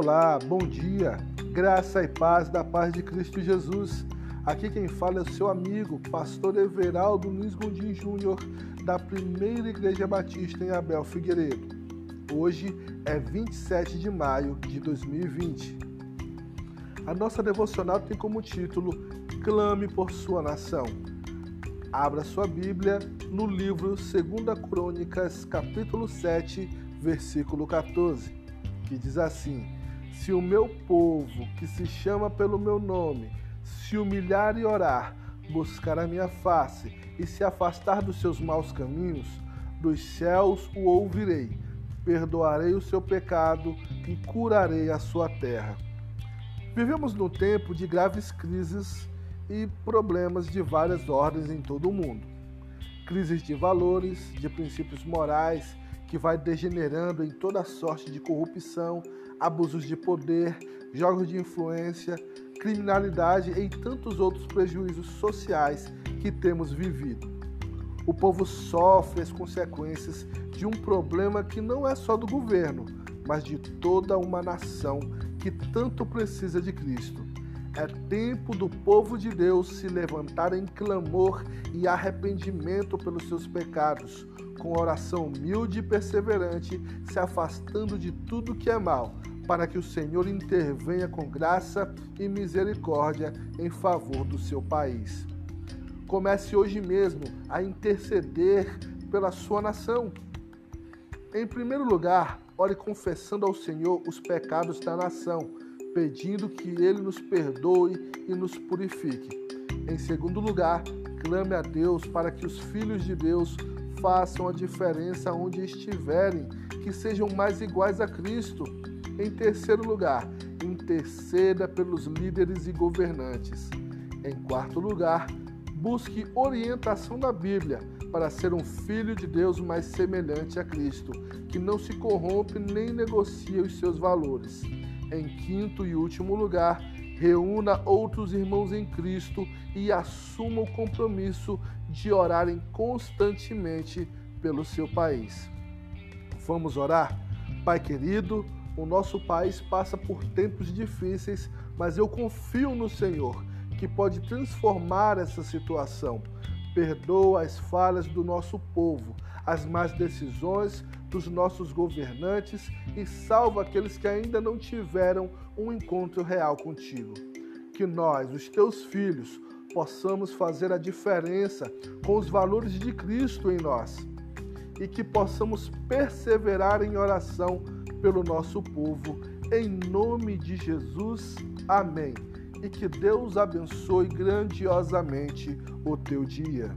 Olá, bom dia, graça e paz da paz de Cristo Jesus. Aqui quem fala é o seu amigo, pastor Everaldo Luiz Gondim Júnior, da Primeira Igreja Batista em Abel Figueiredo. Hoje é 27 de maio de 2020. A nossa devocional tem como título Clame por sua nação. Abra sua Bíblia no livro 2 Crônicas, capítulo 7, versículo 14, que diz assim: Se o meu povo, que se chama pelo meu nome, se humilhar e orar, buscar a minha face e se afastar dos seus maus caminhos, dos céus o ouvirei, perdoarei o seu pecado e curarei a sua terra. Vivemos num tempo de graves crises e problemas de várias ordens em todo o mundo. Crises de valores, de princípios morais, que vai degenerando em toda sorte de corrupção, abusos de poder, jogos de influência, criminalidade e tantos outros prejuízos sociais que temos vivido. O povo sofre as consequências de um problema que não é só do governo, mas de toda uma nação que tanto precisa de Cristo. É tempo do povo de Deus se levantar em clamor e arrependimento pelos seus pecados, com oração humilde e perseverante, se afastando de tudo que é mal, para que o Senhor intervenha com graça e misericórdia em favor do seu país. Comece hoje mesmo a interceder pela sua nação. Em primeiro lugar, ore confessando ao Senhor os pecados da nação pedindo que Ele nos perdoe e nos purifique. Em segundo lugar, clame a Deus para que os filhos de Deus façam a diferença onde estiverem, que sejam mais iguais a Cristo. Em terceiro lugar, interceda pelos líderes e governantes. Em quarto lugar, busque orientação da Bíblia para ser um filho de Deus mais semelhante a Cristo, que não se corrompe nem negocia os seus valores. Em quinto e último lugar, reúna outros irmãos em Cristo e assuma o compromisso de orarem constantemente pelo seu país. Vamos orar? Pai querido, o nosso país passa por tempos difíceis, mas eu confio no Senhor que pode transformar essa situação. Perdoa as falhas do nosso povo, as más decisões dos nossos governantes e salva aqueles que ainda não tiveram um encontro real contigo. Que nós, os teus filhos, possamos fazer a diferença com os valores de Cristo em nós e que possamos perseverar em oração pelo nosso povo. Em nome de Jesus, amém. E que Deus abençoe grandiosamente o teu dia.